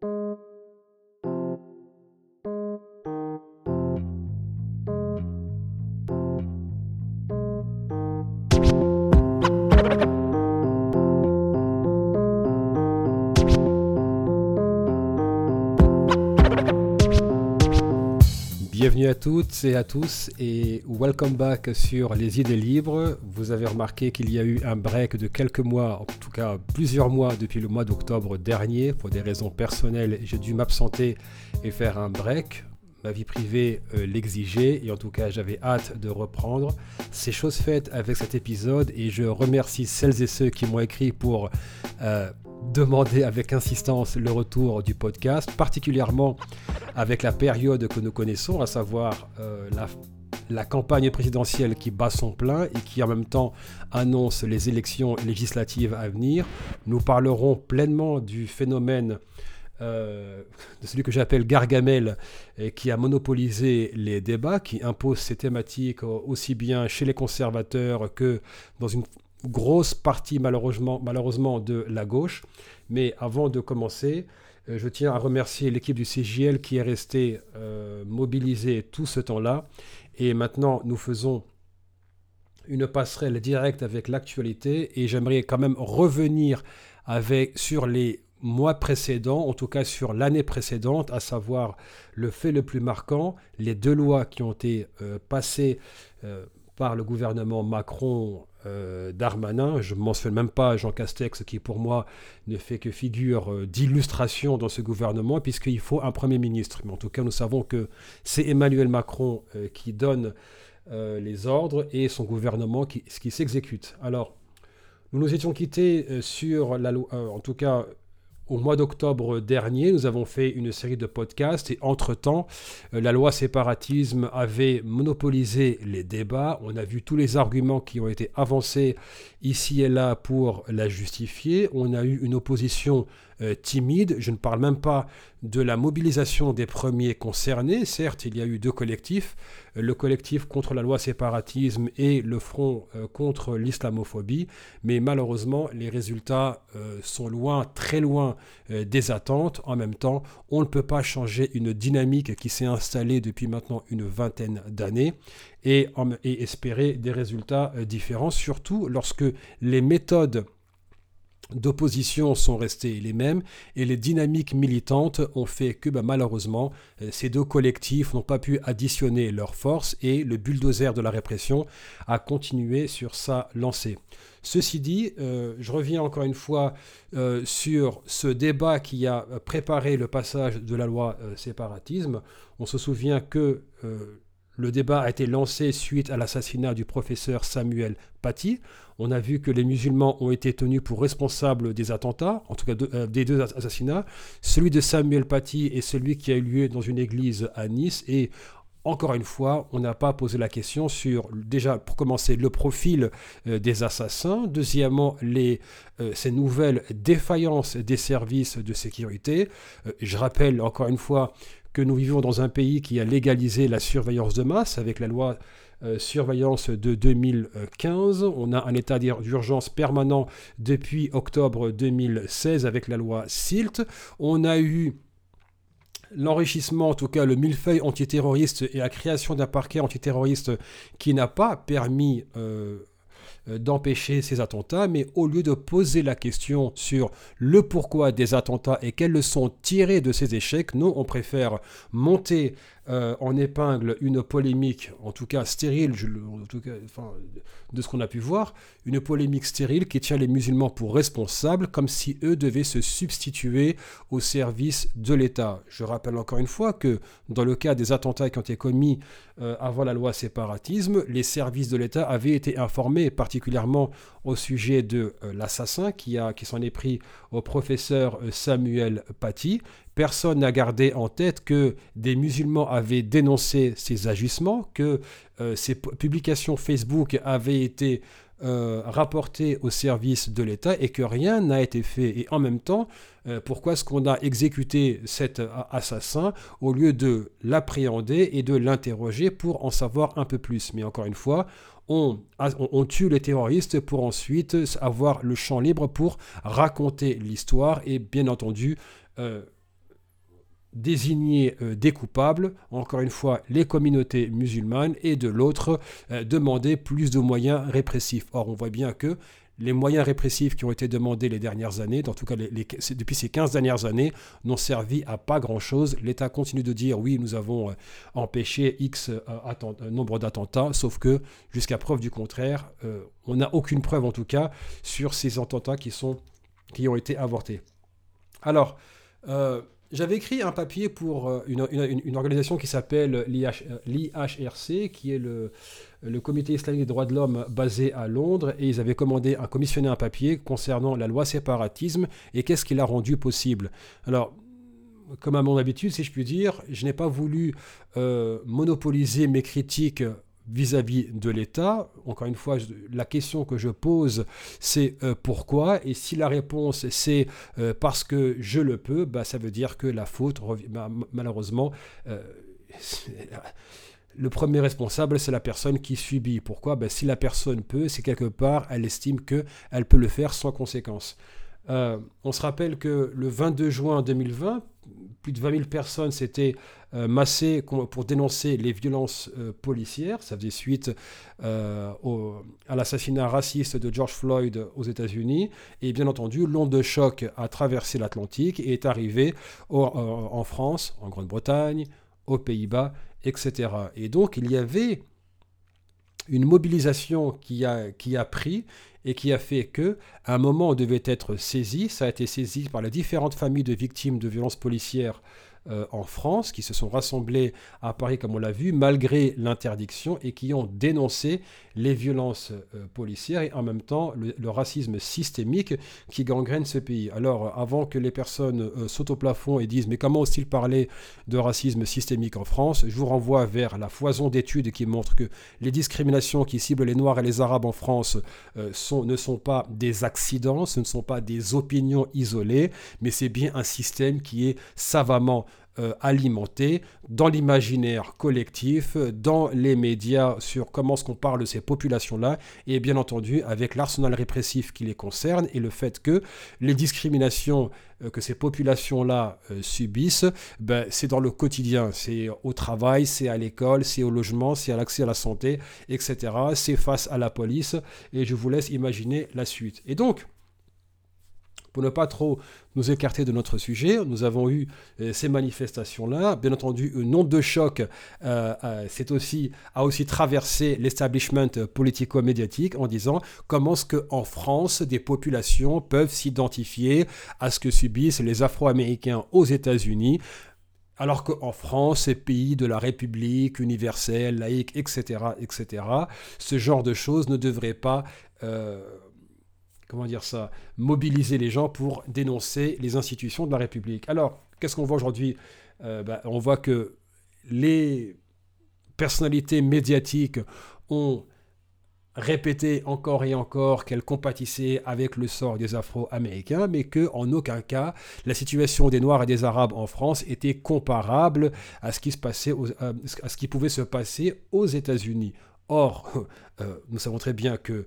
Thank you. À toutes et à tous et welcome back sur les idées libres. Vous avez remarqué qu'il y a eu un break de quelques mois, en tout cas plusieurs mois depuis le mois d'octobre dernier. Pour des raisons personnelles, j'ai dû m'absenter et faire un break. Ma vie privée euh, l'exigeait et en tout cas j'avais hâte de reprendre. C'est chose faite avec cet épisode et je remercie celles et ceux qui m'ont écrit pour euh, demander avec insistance le retour du podcast, particulièrement avec la période que nous connaissons, à savoir euh, la, campagne présidentielle qui bat son plein et qui en même temps annonce les élections législatives à venir. Nous parlerons pleinement du phénomène euh, de celui que j'appelle Gargamel, et qui a monopolisé les débats, qui impose ses thématiques aussi bien chez les conservateurs que dans une grosse partie malheureusement, de la gauche. Mais avant de commencer, euh, je tiens à remercier l'équipe du CJL qui est restée euh, mobilisée tout ce temps-là. Et maintenant, nous faisons une passerelle directe avec l'actualité. Et j'aimerais quand même revenir avec, sur les mois précédents, en tout cas sur l'année précédente, à savoir le fait le plus marquant, les deux lois qui ont été euh, passées par le gouvernement Macron euh, Darmanin. Je ne mentionne même pas Jean Castex qui pour moi ne fait que figure euh, d'illustration dans ce gouvernement puisqu'il faut un Premier ministre. Mais en tout cas nous savons que c'est Emmanuel Macron euh, qui donne les ordres et son gouvernement qui, qui s'exécute. Alors nous nous étions quittés sur la loi, en tout cas au mois d'octobre dernier, nous avons fait une série de podcasts et entre-temps, euh, la loi séparatisme avait monopolisé les débats. On a vu tous les arguments qui ont été avancés ici et là pour la justifier. On a eu une opposition euh, timide. Je ne parle même pas de la mobilisation des premiers concernés. Certes, il y a eu deux collectifs, euh, le collectif contre la loi séparatisme et le front euh, contre l'islamophobie, mais malheureusement, les résultats sont loin, très loin des attentes. En même temps, on ne peut pas changer une dynamique qui s'est installée depuis maintenant une vingtaine d'années et, et, espérer des résultats différents, surtout lorsque les méthodes d'opposition sont restées les mêmes et les dynamiques militantes ont fait que bah, malheureusement euh, ces deux collectifs n'ont pas pu additionner leurs forces et le bulldozer de la répression a continué sur sa lancée. Ceci dit, euh, je reviens encore une fois euh, sur ce débat qui a préparé le passage de la loi séparatisme. On se souvient que le débat a été lancé suite à l'assassinat du professeur Samuel Paty. On a vu que les musulmans ont été tenus pour responsables des attentats, en tout cas euh, des deux assassinats. Celui de Samuel Paty est celui qui a eu lieu dans une église à Nice. Et encore une fois, on n'a pas posé la question sur, déjà, pour commencer, le profil euh, des assassins. Deuxièmement, euh, ces nouvelles défaillances des services de sécurité. je rappelle encore une fois nous vivons dans un pays qui a légalisé la surveillance de masse avec la loi euh, surveillance de 2015. On a un état d'urgence permanent depuis octobre 2016 avec la loi SILT. On a eu l'enrichissement, en tout cas le millefeuille antiterroriste et la création d'un parquet antiterroriste qui n'a pas permis euh, d'empêcher ces attentats, mais au lieu de poser la question sur le pourquoi des attentats et quelles leçons tirées de ces échecs, nous, on préfère monter euh, en épingle une polémique, en tout cas stérile, de ce qu'on a pu voir, une polémique stérile qui tient les musulmans pour responsables, comme si eux devaient se substituer au service de l'État. Je rappelle encore une fois que dans le cas des attentats qui ont été commis euh, avant la loi séparatisme, les services de l'État avaient été informés, particulièrement au sujet de euh, l'assassin qui, qui s'en est pris au professeur Samuel Paty, personne n'a gardé en tête que des musulmans avaient dénoncé ces agissements, que euh, ces publications Facebook avaient été euh, rapportées au service de l'État et que rien n'a été fait. Et en même temps, euh, pourquoi est-ce qu'on a exécuté cet assassin au lieu de l'appréhender et de l'interroger pour en savoir un peu plus? Mais encore une fois, on, on, tue les terroristes pour ensuite avoir le champ libre pour raconter l'histoire et bien entendu désigner des coupables, encore une fois les communautés musulmanes, et de l'autre demander plus de moyens répressifs. Or, on voit bien que les moyens répressifs qui ont été demandés les dernières années, en tout cas depuis ces 15 dernières années, n'ont servi à pas grand-chose. L'État continue de dire oui, nous avons euh, empêché X euh, euh, nombre d'attentats, sauf que jusqu'à preuve du contraire, on n'a aucune preuve en tout cas sur ces attentats qui, sont, qui ont été avortés. Alors, j'avais écrit un papier pour une, une organisation qui s'appelle l'IHRC, qui est le, le comité islamique des droits de l'homme basé à Londres et ils avaient commandé un commissionné un papier concernant la loi séparatisme et qu'est-ce qui l'a rendu possible. Alors, comme à mon habitude, si je puis dire, je n'ai pas voulu euh, monopoliser mes critiques vis-à-vis de l'État. Encore une fois, la question que je pose, c'est euh, pourquoi? Et si la réponse c'est euh, parce que je le peux, bah, ça veut dire que la faute, bah, malheureusement, le premier responsable, c'est la personne qui subit. Pourquoi? Ben, Si la personne peut, c'est quelque part, elle estime qu'elle peut le faire sans conséquence. Euh, on se rappelle que le 22 juin 2020, plus de 20 000 personnes s'étaient euh, massées pour dénoncer les violences euh, policières. Ça faisait suite à l'assassinat raciste de George Floyd aux États-Unis. Et bien entendu, l'onde de choc a traversé l'Atlantique et est arrivée en France, en Grande-Bretagne, aux Pays-Bas etc. Et donc il y avait une mobilisation qui a pris et qui a fait que, à un moment, on devait être saisi. Ça a été saisi par les différentes familles de victimes de violences policières euh, en France, qui se sont rassemblés à Paris, comme on l'a vu, malgré l'interdiction, et qui ont dénoncé les violences euh, policières et en même temps le, racisme systémique qui gangrène ce pays. Alors, avant que les personnes euh, sautent au plafond et disent mais comment ont-ils parlé de racisme systémique en France, je vous renvoie vers la foison d'études qui montrent que les discriminations qui ciblent les Noirs et les Arabes en France ne sont pas des ce ne sont pas des opinions isolées, mais c'est bien un système qui est savamment euh, alimenté dans l'imaginaire collectif, dans les médias sur comment est-ce qu'on parle de ces populations-là, et bien entendu avec l'arsenal répressif qui les concerne et le fait que les discriminations que ces populations-là euh, subissent, ben, c'est dans le quotidien, c'est au travail, c'est à l'école, c'est au logement, c'est à l'accès à la santé, etc. C'est face à la police, et je vous laisse imaginer la suite. Et donc, pour ne pas trop nous écarter de notre sujet, nous avons eu euh, ces manifestations-là. Bien entendu, une onde de choc euh, euh, aussi, a aussi traversé l'establishment politico-médiatique en disant comment est-ce qu'en France, des populations peuvent s'identifier à ce que subissent les Afro-Américains aux États-Unis alors qu'en France, pays de la République universelle, laïque, etc., etc., ce genre de choses ne devrait pas comment dire ça, mobiliser les gens pour dénoncer les institutions de la République. Alors, qu'est-ce qu'on voit aujourd'hui? Euh, bah, On voit que les personnalités médiatiques ont répété encore et encore qu'elles compatissaient avec le sort des Afro-Américains, mais que en aucun cas la situation des Noirs et des Arabes en France était comparable à ce qui euh, pouvait se passer aux États-Unis. Or, euh, nous savons très bien que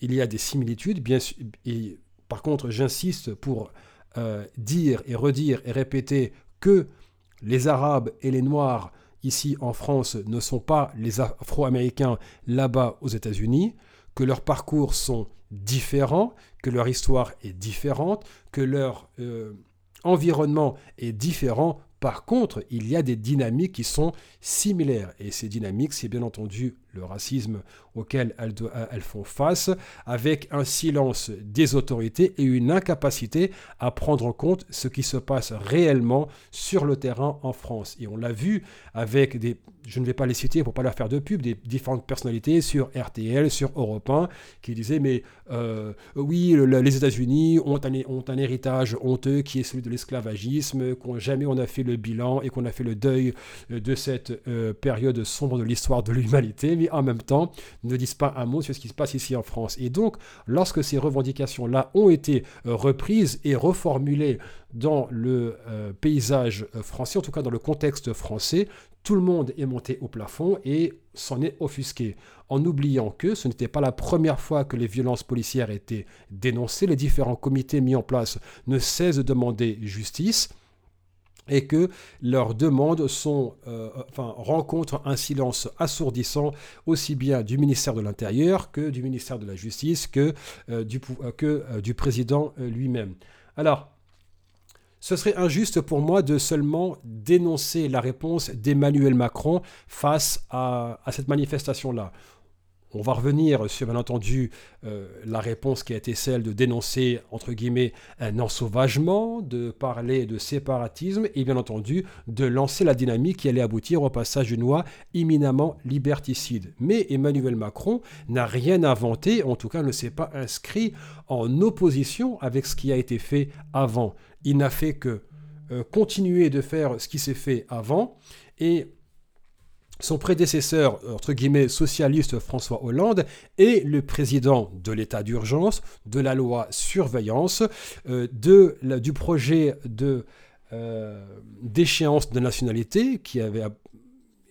il y a des similitudes, bien sûr, par contre, j'insiste pour euh, dire et redire et répéter que les Arabes et les Noirs ici en France ne sont pas les Afro-Américains là-bas aux États-Unis, que leurs parcours sont différents, que leur histoire est différente, que leur euh, environnement est différent. Par contre, il y a des dynamiques qui sont similaires. Et ces dynamiques, c'est bien entendu le racisme auquel elles, elles, font face, avec un silence des autorités et une incapacité à prendre en compte ce qui se passe réellement sur le terrain en France. Et on l'a vu avec des, je ne vais pas les citer pour pas leur faire de pub, des différentes personnalités sur RTL, sur Europe 1, qui disaient mais euh, oui, les États-Unis ont un, héritage honteux qui est celui de l'esclavagisme, qu'on jamais on a fait le bilan et qu'on a fait le deuil de cette euh, période sombre de l'histoire de l'humanité, en même temps ne disent pas un mot sur ce qui se passe ici en France. Et donc, lorsque ces revendications-là ont été euh, reprises et reformulées dans le euh, paysage français, en tout cas dans le contexte français, tout le monde est monté au plafond et s'en est offusqué, en oubliant que ce n'était pas la première fois que les violences policières étaient dénoncées. Les différents comités mis en place ne cessent de demander justice. Et que leurs demandes sont, euh, rencontrent un silence assourdissant aussi bien du ministère de l'Intérieur que du ministère de la Justice que, euh, du, euh, que du président lui-même. Alors, ce serait injuste pour moi de seulement dénoncer la réponse d'Emmanuel Macron face à cette manifestation-là. On va revenir sur, bien entendu, euh, la réponse qui a été celle de dénoncer, entre guillemets, un ensauvagement, de parler de séparatisme et, bien entendu, de lancer la dynamique qui allait aboutir au passage d'une loi imminemment liberticide. Mais Emmanuel Macron n'a rien inventé, en tout cas ne s'est pas inscrit en opposition avec ce qui a été fait avant. Il n'a fait que euh, continuer de faire ce qui s'est fait avant et son prédécesseur, entre guillemets, socialiste François Hollande, est le président de l'état d'urgence, de la loi surveillance, euh, du projet de euh, d'échéance de nationalité qui avait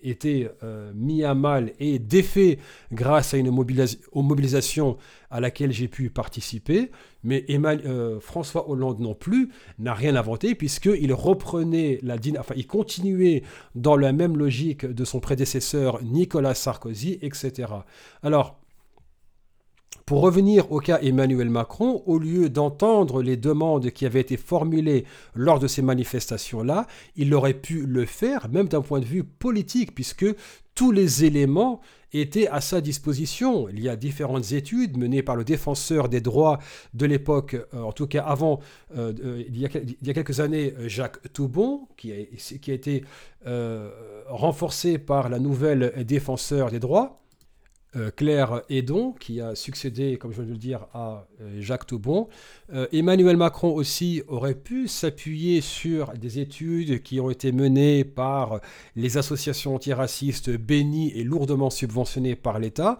été euh, mis à mal et défait grâce à une mobilisation à laquelle j'ai pu participer. Mais euh, François Hollande non plus n'a rien inventé puisqu'il reprenait la enfin il continuait dans la même logique de son prédécesseur Nicolas Sarkozy, etc. Alors, pour revenir au cas Emmanuel Macron, au lieu d'entendre les demandes qui avaient été formulées lors de ces manifestations-là, il aurait pu le faire, même d'un point de vue politique, puisque tous les éléments étaient à sa disposition. Il y a différentes études menées par le défenseur des droits de l'époque, euh, en tout cas avant, euh, il, y a, quelques années, Jacques Toubon, qui a, été euh, renforcé par la nouvelle défenseur des droits. Euh, Claire Edon, qui a succédé, comme je viens de le dire, à euh, Jacques Taubon. Euh, Emmanuel Macron aussi aurait pu s'appuyer sur des études qui ont été menées par les associations antiracistes bénies et lourdement subventionnées par l'État.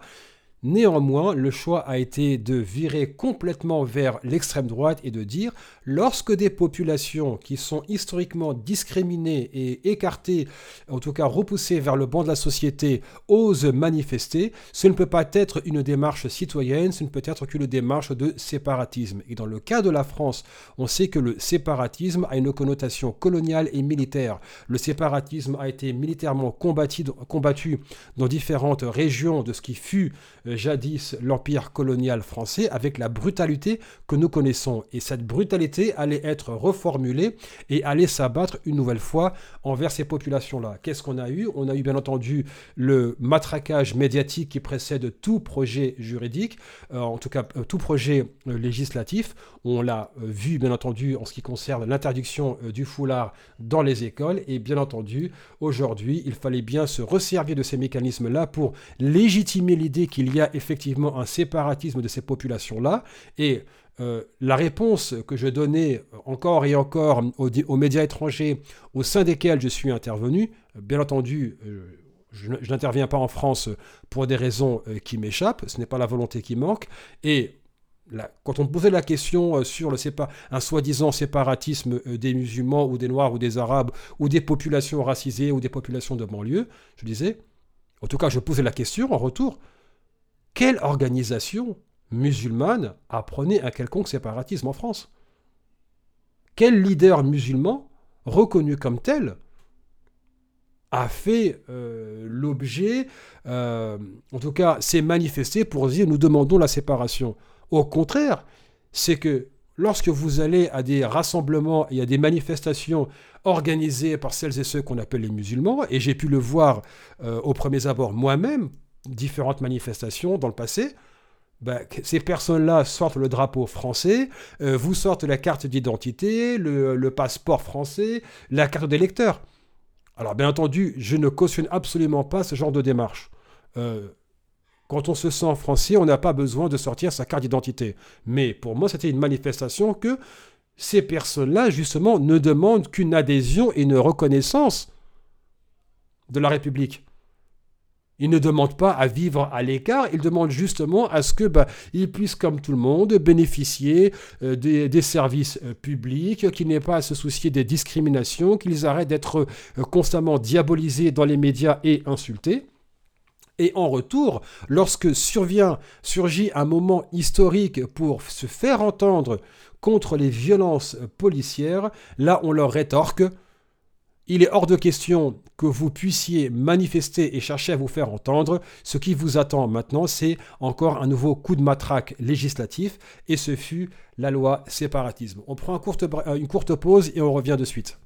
Néanmoins, le choix a été de virer complètement vers l'extrême droite et de dire lorsque des populations qui sont historiquement discriminées et écartées, en tout cas repoussées vers le banc de la société, osent manifester, ce ne peut pas être une démarche citoyenne, ce ne peut être qu'une démarche de séparatisme. Et dans le cas de la France, on sait que le séparatisme a une connotation coloniale et militaire. Le séparatisme a été militairement combattu, combattu dans différentes régions de ce qui fut euh, jadis l'empire colonial français avec la brutalité que nous connaissons. Et cette brutalité allait être reformulée et allait s'abattre une nouvelle fois envers ces populations-là. Qu'est-ce qu'on a eu? On a eu bien entendu le matraquage médiatique qui précède tout projet juridique, euh, en tout cas euh, tout projet législatif. On l'a vu bien entendu en ce qui concerne l'interdiction du foulard dans les écoles. Et bien entendu, aujourd'hui, il fallait bien se resservir de ces mécanismes-là pour légitimer l'idée qu'il y y a effectivement un séparatisme de ces populations-là. Et euh, la réponse que je donnais encore et encore aux, médias étrangers au sein desquels je suis intervenu, bien entendu, euh, je, n'interviens pas en France pour des raisons euh, qui m'échappent, ce n'est pas la volonté qui manque. Et quand on me posait la question sur le un soi-disant séparatisme des musulmans ou des noirs ou des arabes ou des populations racisées ou des populations de banlieue, je disais, en tout cas je posais la question en retour, quelle organisation musulmane apprenait un quelconque séparatisme en France? Quel leader musulman, reconnu comme tel, a fait euh, l'objet, euh, en tout cas s'est manifesté pour dire nous demandons la séparation? Au contraire, c'est que lorsque vous allez à des rassemblements et à des manifestations organisées par celles et ceux qu'on appelle les musulmans, et j'ai pu le voir euh, au premier abord moi-même, différentes manifestations dans le passé, ben, ces personnes-là sortent le drapeau français, euh, vous sortent la carte d'identité, le, passeport français, la carte d'électeur. Alors bien entendu, je ne cautionne absolument pas ce genre de démarche. Euh, quand on se sent français, on n'a pas besoin de sortir sa carte d'identité. Mais pour moi, c'était une manifestation que ces personnes-là, justement, ne demandent qu'une adhésion et une reconnaissance de la République. Il ne demande pas à vivre à l'écart, il demande justement à ce que bah, puissent, comme tout le monde, bénéficier euh, des, services euh, publics, qu'ils n'aient pas à se soucier des discriminations, qu'ils arrêtent d'être euh, constamment diabolisés dans les médias et insultés. Et en retour, lorsque survient, surgit un moment historique pour se faire entendre contre les violences policières, là on leur rétorque il est hors de question que vous puissiez manifester et chercher à vous faire entendre. Ce qui vous attend maintenant, c'est encore un nouveau coup de matraque législatif, et ce fut la loi séparatisme. On prend une courte pause et on revient de suite.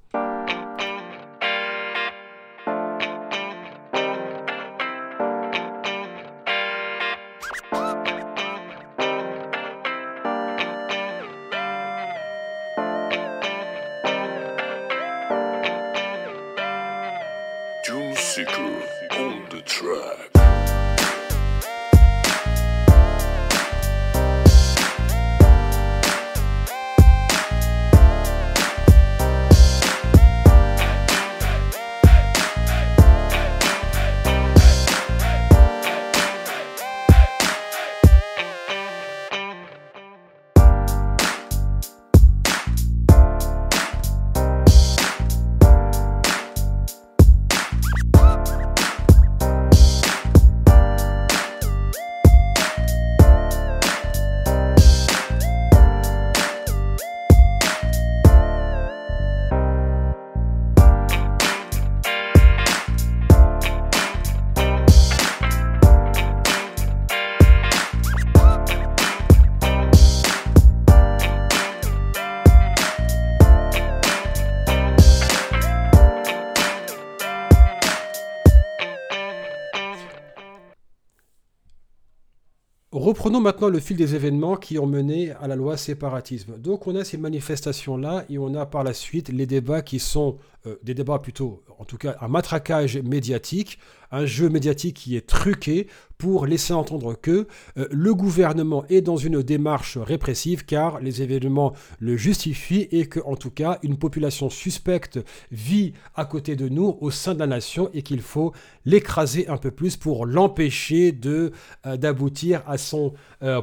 Maintenant le fil des événements qui ont mené à la loi séparatisme. Donc on a ces manifestations-là et on a par la suite les débats qui sont euh, des débats plutôt, en tout cas un matraquage médiatique, un jeu médiatique qui est truqué pour laisser entendre que euh, le gouvernement est dans une démarche répressive car les événements le justifient et que en tout cas une population suspecte vit à côté de nous au sein de la nation et qu'il faut l'écraser un peu plus pour l'empêcher de euh, d'aboutir à son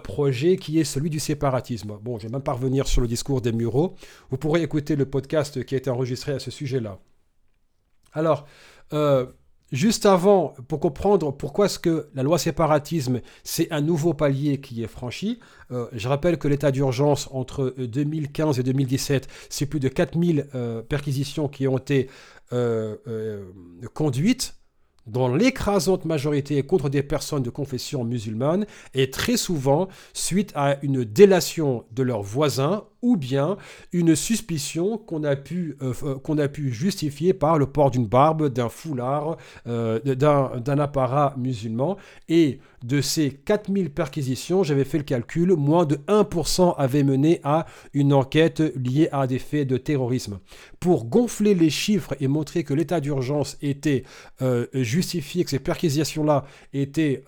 projet qui est celui du séparatisme. Bon, je vais même parvenir sur le discours des Mureaux. Vous pourrez écouter le podcast qui a été enregistré à ce sujet-là. Alors, euh, juste avant, pour comprendre pourquoi est-ce que la loi séparatisme, c'est un nouveau palier qui est franchi, euh, je rappelle que l'état d'urgence entre 2015 euh, et 2017, c'est plus de 4000 perquisitions qui ont été conduites dans l'écrasante majorité contre des personnes de confession musulmane et très souvent suite à une délation de leurs voisins ou bien une suspicion qu'on a, pu, euh, euh, a pu justifier par le port d'une barbe, d'un foulard, euh, d'un apparat musulman. Et de ces 4000 perquisitions, j'avais fait le calcul, moins de 1% avaient mené à une enquête liée à des faits de terrorisme. Pour gonfler les chiffres et montrer que l'état d'urgence était justifié, que ces perquisitions-là étaient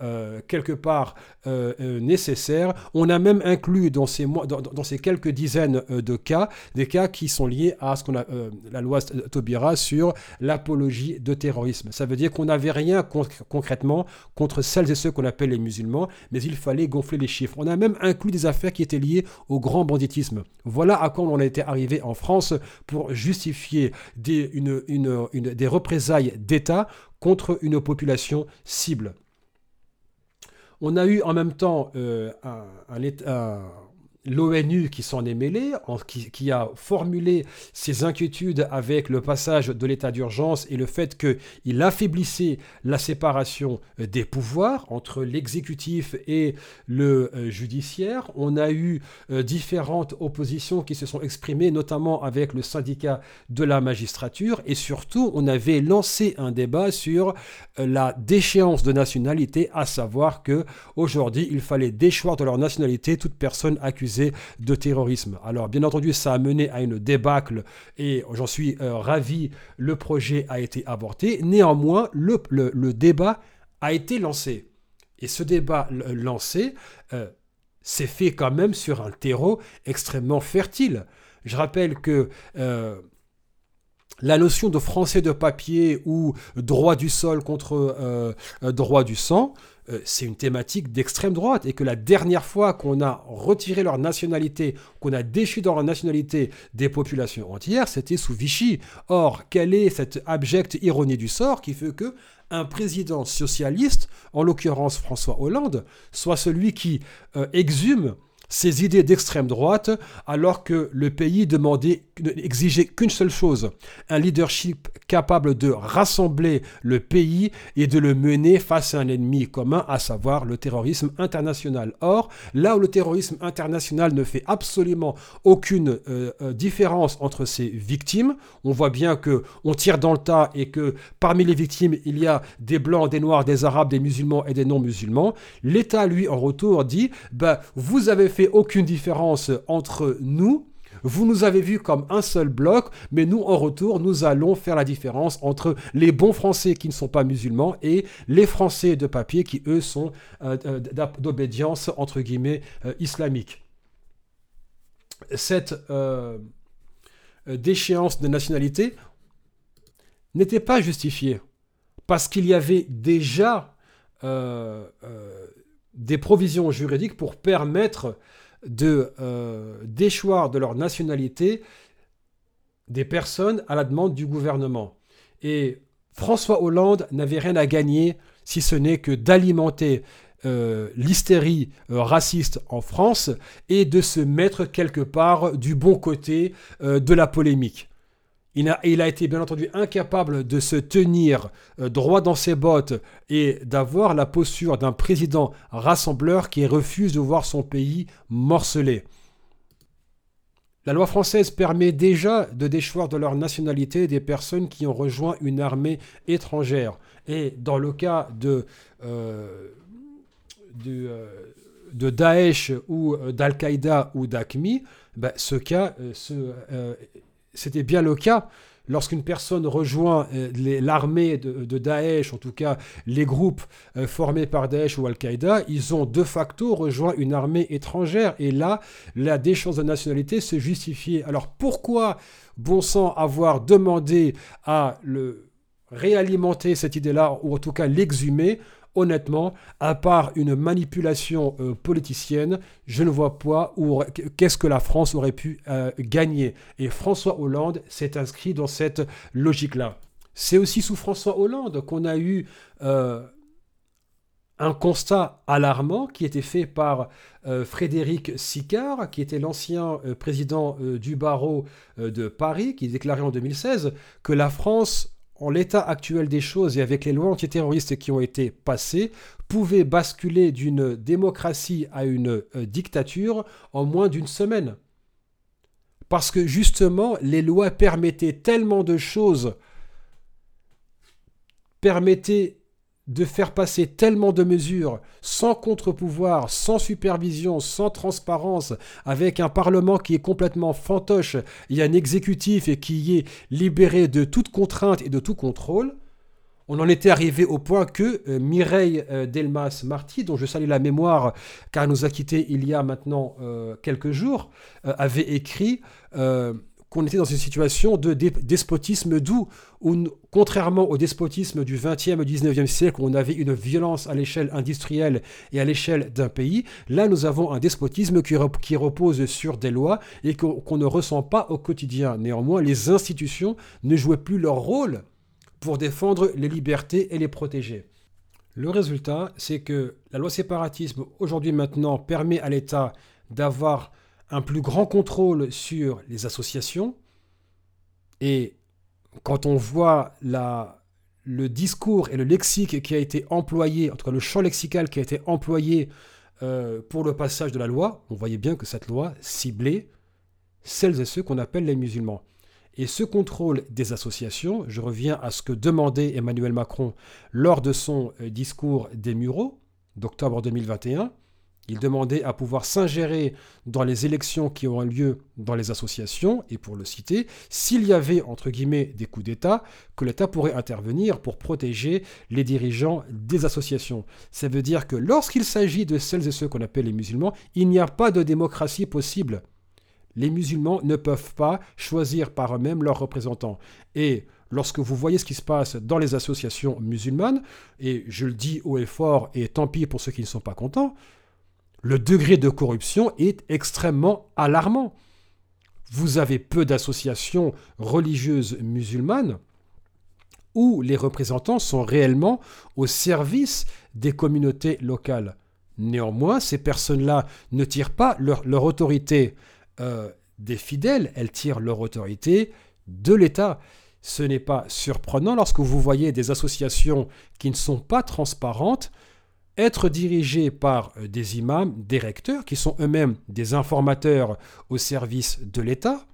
quelque part nécessaires, on a même inclus dans ces, dans ces quelques dizaines euh, de cas, des cas qui sont liés à ce qu'on a euh, la loi Taubira sur l'apologie de terrorisme. Ça veut dire qu'on n'avait rien concrètement contre celles et ceux qu'on appelle les musulmans, mais il fallait gonfler les chiffres. On a même inclus des affaires qui étaient liées au grand banditisme. Voilà à quoi on était arrivé en France pour justifier des, une, des représailles d'État contre une population cible. On a eu en même temps euh, un, un, l'ONU qui s'en est mêlé, qui, a formulé ses inquiétudes avec le passage de l'état d'urgence et le fait qu'il affaiblissait la séparation euh, des pouvoirs entre l'exécutif et le euh, judiciaire. On a eu euh, différentes oppositions qui se sont exprimées, notamment avec le syndicat de la magistrature, et surtout on avait lancé un débat sur la déchéance de nationalité, à savoir que aujourd'hui il fallait déchoir de leur nationalité toute personne accusée de terrorisme. Alors bien entendu, ça a mené à une débâcle et j'en suis euh, ravi, le projet a été avorté. Néanmoins, le, débat a été lancé. Et ce débat lancé euh, s'est fait quand même sur un terreau extrêmement fertile. Je rappelle que euh, la notion de français de papier ou droit du sol contre droit du sang, euh, c'est une thématique d'extrême droite et que la dernière fois qu'on a retiré leur nationalité, qu'on a déchu dans leur nationalité des populations entières, c'était sous Vichy. Or, quelle est cette abjecte ironie du sort qui fait que un président socialiste, en l'occurrence François Hollande, soit celui qui euh, exhume ces idées d'extrême droite alors que le pays demandait, exigeait qu'une seule chose, un leadership capable de rassembler le pays et de le mener face à un ennemi commun, à savoir le terrorisme international. Or, là où le terrorisme international ne fait absolument aucune euh, euh, différence entre ses victimes, on voit bien que on tire dans le tas et que parmi les victimes, il y a des blancs, des noirs, des arabes, des musulmans et des non-musulmans. L'État, lui, en retour, dit, bah, vous avez fait aucune différence entre nous, vous nous avez vus comme un seul bloc, mais nous, en retour, nous allons faire la différence entre les bons Français qui ne sont pas musulmans et les Français de papier qui, eux, sont euh, euh, d'obédience, entre guillemets, euh, islamique. Cette déchéance de nationalité n'était pas justifiée parce qu'il y avait déjà des provisions juridiques pour permettre de euh, déchoir de leur nationalité des personnes à la demande du gouvernement. Et François Hollande n'avait rien à gagner si ce n'est que d'alimenter euh, l'hystérie euh, raciste en France et de se mettre quelque part du bon côté de la polémique. Il a, été bien entendu incapable de se tenir euh, droit dans ses bottes et d'avoir la posture d'un président rassembleur qui refuse de voir son pays morcelé. La loi française permet déjà de déchoir de leur nationalité des personnes qui ont rejoint une armée étrangère. Et dans le cas de, euh, euh, Daesh ou d'Al-Qaïda ou d'Aqmi, ben, ce cas c'était bien le cas lorsqu'une personne rejoint euh, l'armée de, Daesh, en tout cas les groupes euh, formés par Daesh ou Al-Qaïda, ils ont de facto rejoint une armée étrangère. Et là, la déchéance de nationalité se justifiait. Alors pourquoi, bon sang, avoir demandé à le réalimenter cette idée-là, ou en tout cas l'exhumer? Honnêtement, à part une manipulation euh, politicienne, je ne vois pas qu'est-ce que la France aurait pu euh, gagner. Et François Hollande s'est inscrit dans cette logique-là. C'est aussi sous François Hollande qu'on a eu euh, un constat alarmant qui était fait par Frédéric Sicard, qui était l'ancien président du barreau de Paris, qui déclarait en 2016 que la France l'état actuel des choses et avec les lois antiterroristes qui ont été passées, pouvait basculer d'une démocratie à une euh, dictature en moins d'une semaine. Parce que justement, les lois permettaient tellement de choses, permettaient de faire passer tellement de mesures sans contre-pouvoir, sans supervision, sans transparence, avec un Parlement qui est complètement fantoche, et un exécutif et qui est libéré de toute contrainte et de tout contrôle, on en était arrivé au point que euh, Mireille euh, Delmas-Marty, dont je salue la mémoire car elle nous a quittés il y a maintenant euh, quelques jours, avait écrit qu'on était dans une situation de despotisme doux, où contrairement au despotisme du 20e et 19e siècle, où on avait une violence à l'échelle industrielle et à l'échelle d'un pays, là nous avons un despotisme qui, repose sur des lois et qu'on ne ressent pas au quotidien. Néanmoins, les institutions ne jouaient plus leur rôle pour défendre les libertés et les protéger. Le résultat, c'est que la loi séparatisme, aujourd'hui maintenant, permet à l'État d'avoir un plus grand contrôle sur les associations. Et quand on voit le discours et le lexique qui a été employé, en tout cas le champ lexical qui a été employé euh, pour le passage de la loi, on voyait bien que cette loi ciblait celles et ceux qu'on appelle les musulmans. Et ce contrôle des associations, je reviens à ce que demandait Emmanuel Macron lors de son euh, discours des Mureaux d'octobre 2021, il demandait à pouvoir s'ingérer dans les élections qui auront lieu dans les associations, et pour le citer, s'il y avait, entre guillemets, des coups d'État, que l'État pourrait intervenir pour protéger les dirigeants des associations. Ça veut dire que lorsqu'il s'agit de celles et ceux qu'on appelle les musulmans, il n'y a pas de démocratie possible. Les musulmans ne peuvent pas choisir par eux-mêmes leurs représentants. Et lorsque vous voyez ce qui se passe dans les associations musulmanes, et je le dis haut et fort, et tant pis pour ceux qui ne sont pas contents, le degré de corruption est extrêmement alarmant. Vous avez peu d'associations religieuses musulmanes où les représentants sont réellement au service des communautés locales. Néanmoins, ces personnes-là ne tirent pas leur, autorité euh, des fidèles, elles tirent leur autorité de l'État. ce n'est pas surprenant lorsque vous voyez des associations qui ne sont pas transparentes être dirigées par euh, des imams, des recteurs, qui sont eux-mêmes des informateurs au service de l'État,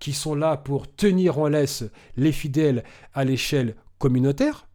qui sont là pour tenir en laisse les fidèles à l'échelle communautaire,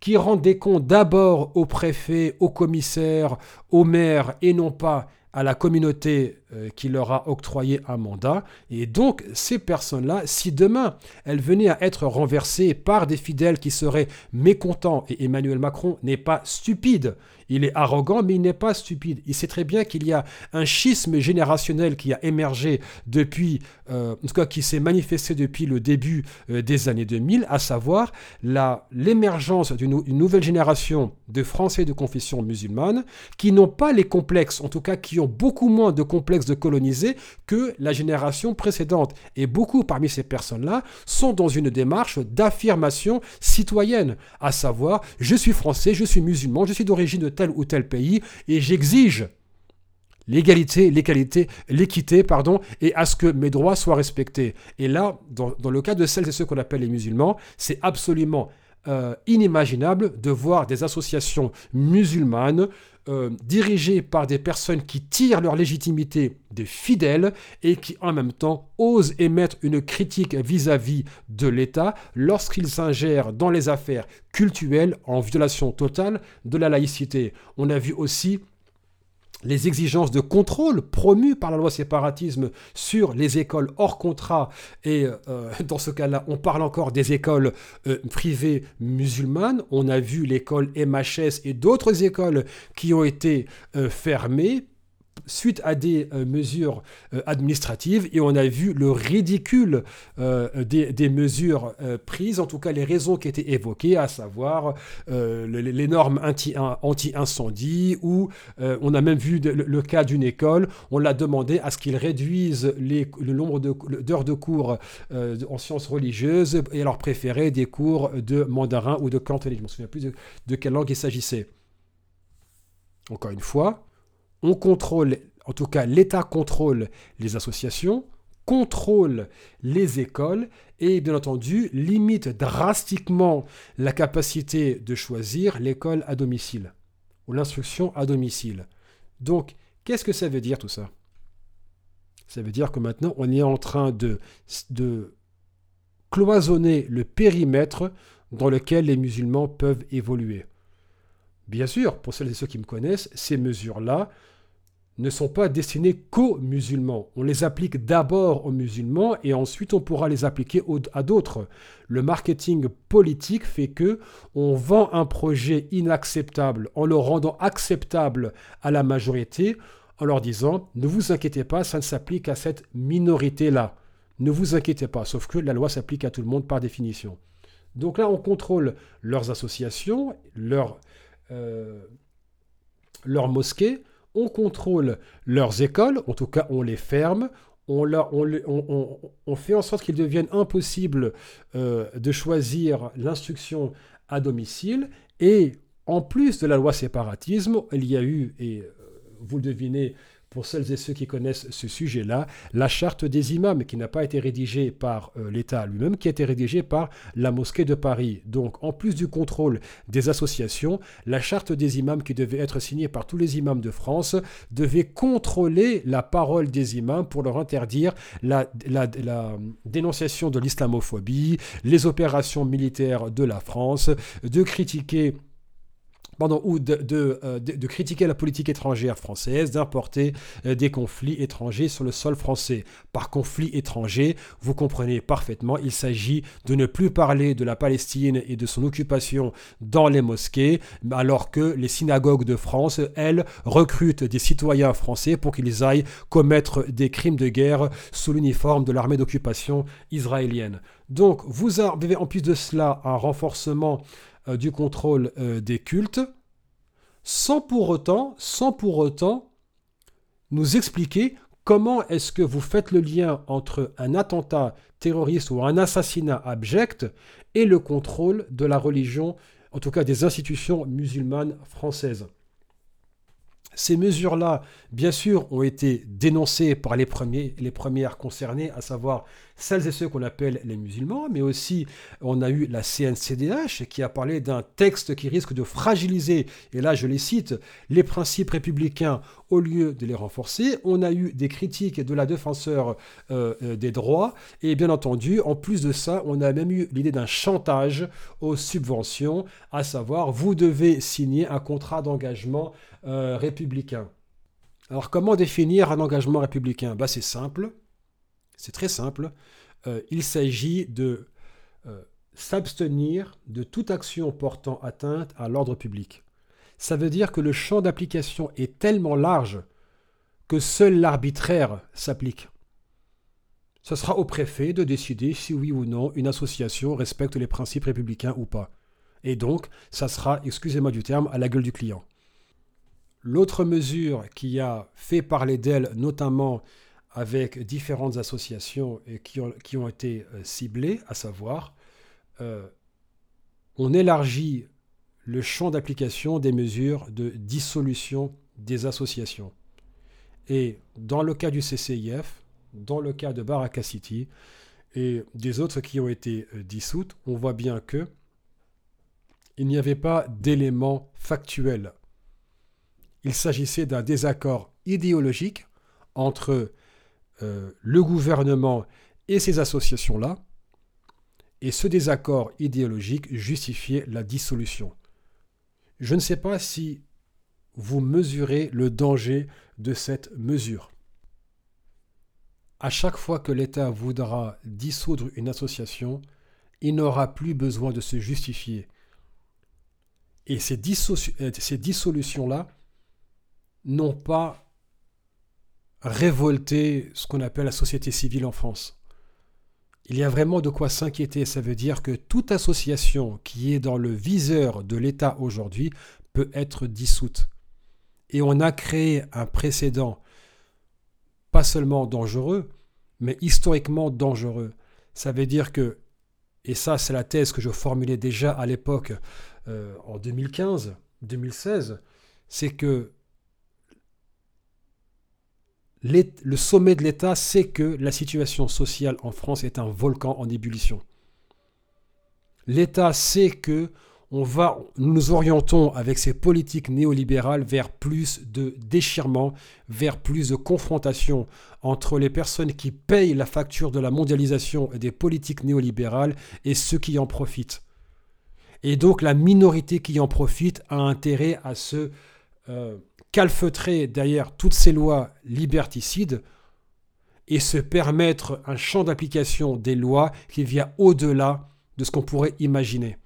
qui rendent des comptes d'abord au préfet, au commissaire, au maire et non pas à la communauté euh, qui leur a octroyé un mandat. Et donc, ces personnes-là, si demain elles venaient à être renversées par des fidèles qui seraient mécontents, et Emmanuel Macron n'est pas stupide, il est arrogant, mais il n'est pas stupide. Il sait très bien qu'il y a un schisme générationnel qui a émergé depuis, euh, en tout cas qui s'est manifesté depuis le début euh, des années 2000, à savoir l'émergence d'une nouvelle génération de Français de confession musulmane qui n'ont pas les complexes, en tout cas qui ont beaucoup moins de complexes de coloniser que la génération précédente. Et beaucoup parmi ces personnes-là sont dans une démarche d'affirmation citoyenne, à savoir je suis français, je suis musulman, je suis d'origine de ou tel pays et j'exige l'égalité, l'égalité, l'équité, pardon, et à ce que mes droits soient respectés. Et là, dans, dans le cas de celles et ceux qu'on appelle les musulmans, c'est absolument euh, inimaginable de voir des associations musulmanes euh, dirigées par des personnes qui tirent leur légitimité des fidèles et qui en même temps osent émettre une critique vis-à-vis de l'État lorsqu'ils s'ingèrent dans les affaires cultuelles en violation totale de la laïcité. On a vu aussi les exigences de contrôle promues par la loi séparatisme sur les écoles hors contrat, et euh, dans ce cas-là, on parle encore des écoles euh, privées musulmanes, on a vu l'école MHS et d'autres écoles qui ont été euh, fermées suite à des euh, mesures euh, administratives et on a vu le ridicule euh, des, mesures prises, en tout cas les raisons qui étaient évoquées, à savoir les, normes anti-incendie ou on a même vu le, cas d'une école, on l'a demandé à ce qu'ils réduisent le nombre d'heures de, cours en sciences religieuses et leur préférer des cours de mandarin ou de cantonais. Je ne me souviens plus de quelle langue il s'agissait. Encore une fois, on contrôle, en tout cas l'État contrôle les associations, contrôle les écoles et bien entendu limite drastiquement la capacité de choisir l'école à domicile ou l'instruction à domicile. Donc, qu'est-ce que ça veut dire tout ça? Ça veut dire que maintenant on est en train de, cloisonner le périmètre dans lequel les musulmans peuvent évoluer. Bien sûr, pour celles et ceux qui me connaissent, ces mesures-là ne sont pas destinés qu'aux musulmans. On les applique d'abord aux musulmans et ensuite on pourra les appliquer à d'autres. Le marketing politique fait que on vend un projet inacceptable en le rendant acceptable à la majorité en leur disant ne vous inquiétez pas, ça ne s'applique à cette minorité-là. Ne vous inquiétez pas, sauf que la loi s'applique à tout le monde par définition. Donc là, on contrôle leurs associations, leurs, euh, leurs mosquées, on contrôle leurs écoles, en tout cas on les ferme, on, fait en sorte qu'il devienne impossible euh, de choisir l'instruction à domicile, et en plus de la loi séparatisme, il y a eu, et euh, vous le devinez, pour celles et ceux qui connaissent ce sujet-là, la charte des imams, qui n'a pas été rédigée par euh, l'État lui-même, qui a été rédigée par la mosquée de Paris. Donc, en plus du contrôle des associations, la charte des imams, qui devait être signée par tous les imams de France, devait contrôler la parole des imams pour leur interdire la, la dénonciation de l'islamophobie, les opérations militaires de la France, de critiquer ou euh, de, de, critiquer la politique étrangère française, d'importer euh, des conflits étrangers sur le sol français. Par conflit étranger, vous comprenez parfaitement, il s'agit de ne plus parler de la Palestine et de son occupation dans les mosquées, alors que les synagogues de France, elles, recrutent des citoyens français pour qu'ils aillent commettre des crimes de guerre sous l'uniforme de l'armée d'occupation israélienne. Donc, vous avez en plus de cela un renforcement euh, du contrôle euh, des cultes, sans pour autant, sans pour autant nous expliquer comment est-ce que vous faites le lien entre un attentat terroriste ou un assassinat abject et le contrôle de la religion, en tout cas des institutions musulmanes françaises. Ces mesures-là, bien sûr, ont été dénoncées par les, premiers, les premières concernées, à savoir celles et ceux qu'on appelle les musulmans, mais aussi on a eu la CNCDH qui a parlé d'un texte qui risque de fragiliser, et là je les cite, les principes républicains au lieu de les renforcer. On a eu des critiques de la défenseur euh, euh, des droits, et bien entendu, en plus de ça, on a même eu l'idée d'un chantage aux subventions, à savoir vous devez signer un contrat d'engagement euh, républicain. Alors comment définir un engagement républicain? Bah, C'est simple, c'est très simple. Euh, il s'agit de euh, s'abstenir de toute action portant atteinte à l'ordre public. Ça veut dire que le champ d'application est tellement large que seul l'arbitraire s'applique. Ce sera au préfet de décider si oui ou non une association respecte les principes républicains ou pas. Et donc, ça sera, excusez-moi du terme, à la gueule du client. L'autre mesure qui a fait parler d'elle, notamment avec différentes associations et qui, ont, été euh, ciblées, à savoir, euh, on élargit le champ d'application des mesures de dissolution des associations. Et dans le cas du CCIF, dans le cas de Baraka City et des autres qui ont été euh, dissoutes, on voit bien que il n'y avait pas d'éléments factuels il s'agissait d'un désaccord idéologique entre euh, le gouvernement et ces associations-là, et ce désaccord idéologique justifiait la dissolution. Je ne sais pas si vous mesurez le danger de cette mesure. À chaque fois que l'État voudra dissoudre une association, il n'aura plus besoin de se justifier. Et ces, euh, ces dissolutions-là n'ont pas révolté ce qu'on appelle la société civile en France. Il y a vraiment de quoi s'inquiéter. Ça veut dire que toute association qui est dans le viseur de l'État aujourd'hui peut être dissoute. Et on a créé un précédent, pas seulement dangereux, mais historiquement dangereux. Ça veut dire que, et ça c'est la thèse que je formulais déjà à l'époque euh, en 2015, 2016, c'est que le sommet de l'État sait que la situation sociale en France est un volcan en ébullition. L'État sait que nous nous orientons avec ces politiques néolibérales vers plus de déchirement, vers plus de confrontation entre les personnes qui payent la facture de la mondialisation et des politiques néolibérales et ceux qui en profitent. Et donc la minorité qui en profite a intérêt à se euh, calfeutrer derrière toutes ces lois liberticides et se permettre un champ d'application des lois qui vient au-delà de ce qu'on pourrait imaginer.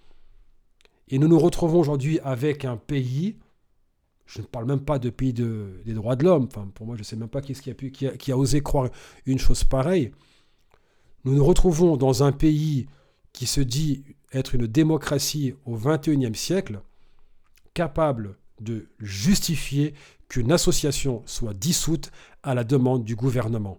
Et nous nous retrouvons aujourd'hui avec un pays, je ne parle même pas de pays des droits de l'homme, pour moi je ne sais même pas qui, a a osé croire une chose pareille. Nous nous retrouvons dans un pays qui se dit être une démocratie au XXIe siècle, capable de justifier qu'une association soit dissoute à la demande du gouvernement.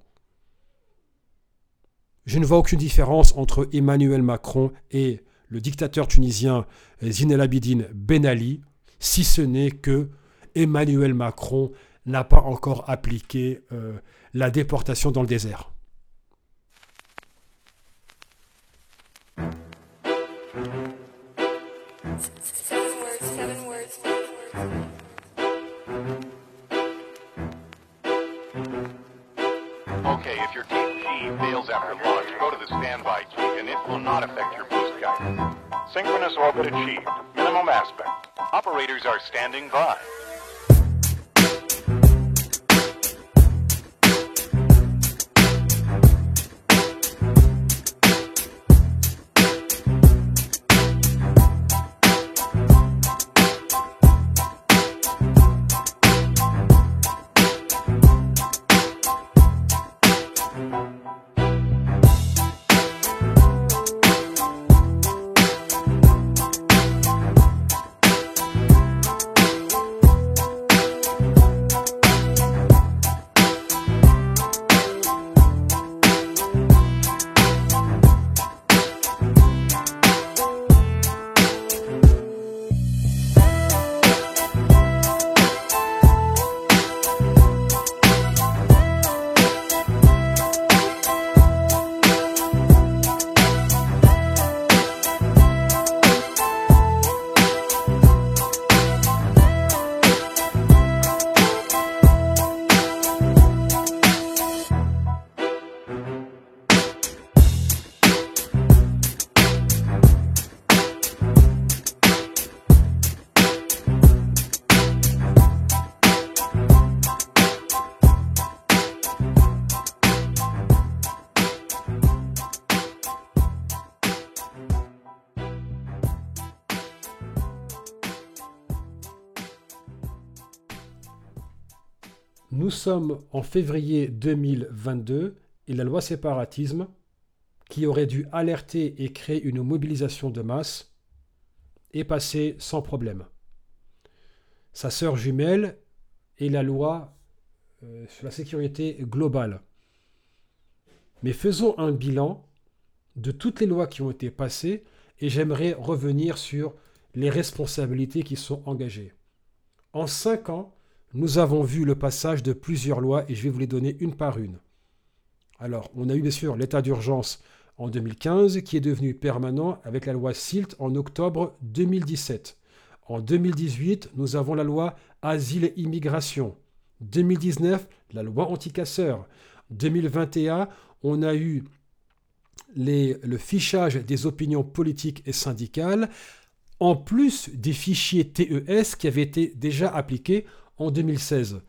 Je ne vois aucune différence entre Emmanuel Macron et le dictateur tunisien Zine El Abidine Ben Ali, si ce n'est que Emmanuel Macron n'a pas encore appliqué euh, la déportation dans le désert. If your deep fails after launch, go to the standby key and it will not affect your boost guidance. Synchronous orbit achieved. Minimum aspect. Operators are standing by. Nous sommes en février 2022 et la loi séparatisme, qui aurait dû alerter et créer une mobilisation de masse, est passée sans problème. Sa sœur jumelle est la loi euh, sur la sécurité globale. Mais faisons un bilan de toutes les lois qui ont été passées et j'aimerais revenir sur les responsabilités qui sont engagées. En cinq ans, nous avons vu le passage de plusieurs lois et je vais vous les donner une par une. Alors, on a eu bien sûr l'état d'urgence en 2015 qui est devenu permanent avec la loi SILT en octobre 2017. En 2018, nous avons la loi Asile et Immigration. 2019, la loi anticasseur. 2021, on a eu le fichage des opinions politiques et syndicales, en plus des fichiers TES qui avaient été déjà appliqués en 2016.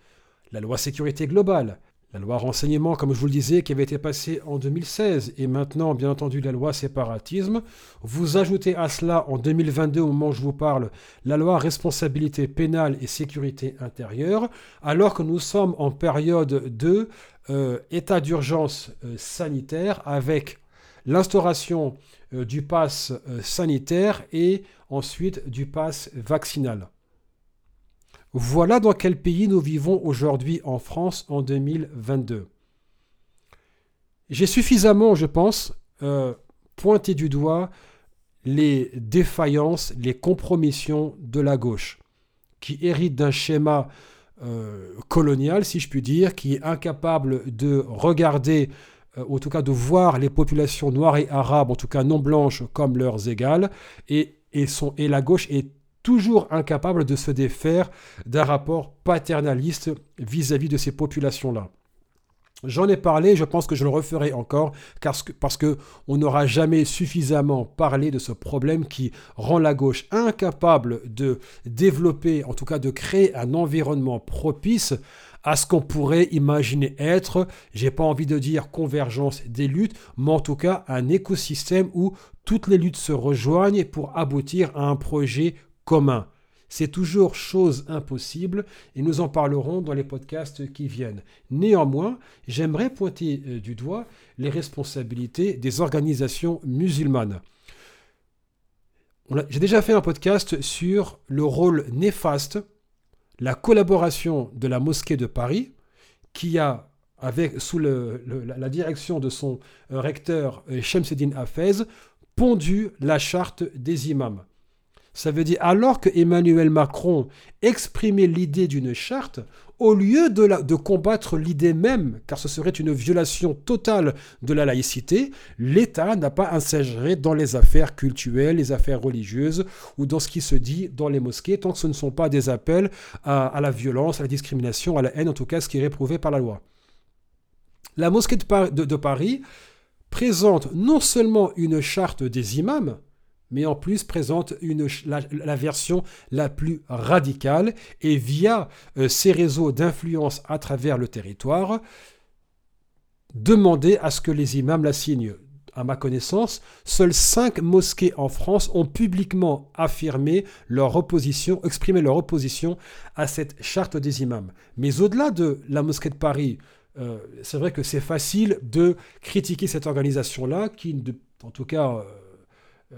La loi sécurité globale, la loi renseignement, comme je vous le disais, qui avait été passée en 2016, et maintenant, bien entendu, la loi séparatisme. Vous ajoutez à cela, en 2022, au moment où je vous parle, la loi responsabilité pénale et sécurité intérieure, alors que nous sommes en période de euh, état d'urgence euh, sanitaire avec l'instauration euh, du pass sanitaire et ensuite du pass vaccinal. Voilà dans quel pays nous vivons aujourd'hui en France en 2022. J'ai suffisamment, je pense, euh, pointé du doigt les défaillances, les compromissions de la gauche, qui hérite d'un schéma euh, colonial, si je puis dire, qui est incapable de regarder, euh, en tout cas de voir les populations noires et arabes, en tout cas non blanches, comme leurs égales, et, et, et la gauche est toujours incapable de se défaire d'un rapport paternaliste vis-à-vis de ces populations-là. J'en ai parlé, je pense que je le referai encore, parce que on n'aura jamais suffisamment parlé de ce problème qui rend la gauche incapable de développer, en tout cas de créer un environnement propice à ce qu'on pourrait imaginer être, j'ai pas envie de dire convergence des luttes, mais en tout cas un écosystème où toutes les luttes se rejoignent pour aboutir à un projet C'est toujours chose impossible et nous en parlerons dans les podcasts qui viennent. Néanmoins, j'aimerais pointer euh, du doigt les responsabilités des organisations musulmanes. J'ai déjà fait un podcast sur le rôle néfaste, la collaboration de la mosquée de Paris, qui a, sous la direction de son euh, recteur euh, Shemseddin Hafez, pondu la charte des imams. Ça veut dire, alors que Emmanuel Macron exprimait l'idée d'une charte, au lieu de, combattre l'idée même, car ce serait une violation totale de la laïcité, l'État n'a pas inséré dans les affaires culturelles, les affaires religieuses, ou dans ce qui se dit dans les mosquées, tant que ce ne sont pas des appels à, la violence, à la discrimination, à la haine, en tout cas ce qui est réprouvé par la loi. La mosquée de Paris présente non seulement une charte des imams, mais en plus présente la, version la plus radicale et via euh, ces réseaux d'influence à travers le territoire, demander à ce que les imams la signent. À ma connaissance, seules cinq mosquées en France ont publiquement affirmé leur opposition, exprimé leur opposition à cette charte des imams. Mais au-delà de la mosquée de Paris, euh, c'est vrai que c'est facile de critiquer cette organisation-là, qui, en tout cas, euh,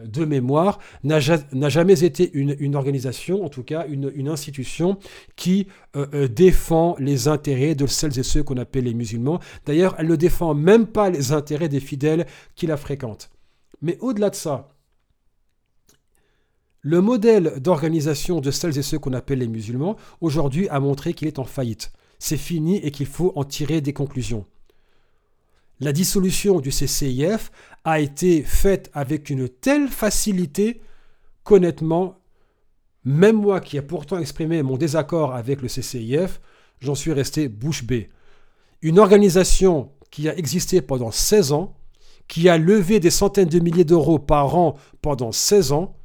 de mémoire, n'a jamais été une, organisation, en tout cas une, institution, qui euh, euh, défend les intérêts de celles et ceux qu'on appelle les musulmans. D'ailleurs, elle ne défend même pas les intérêts des fidèles qui la fréquentent. Mais au-delà de ça, le modèle d'organisation de celles et ceux qu'on appelle les musulmans, aujourd'hui, a montré qu'il est en faillite. C'est fini et qu'il faut en tirer des conclusions. La dissolution du CCIF a été faite avec une telle facilité qu'honnêtement, même moi qui ai pourtant exprimé mon désaccord avec le CCIF, j'en suis resté bouche bée. Une organisation qui a existé pendant 16 ans, qui a levé des centaines de milliers d'euros par an pendant 16 ans,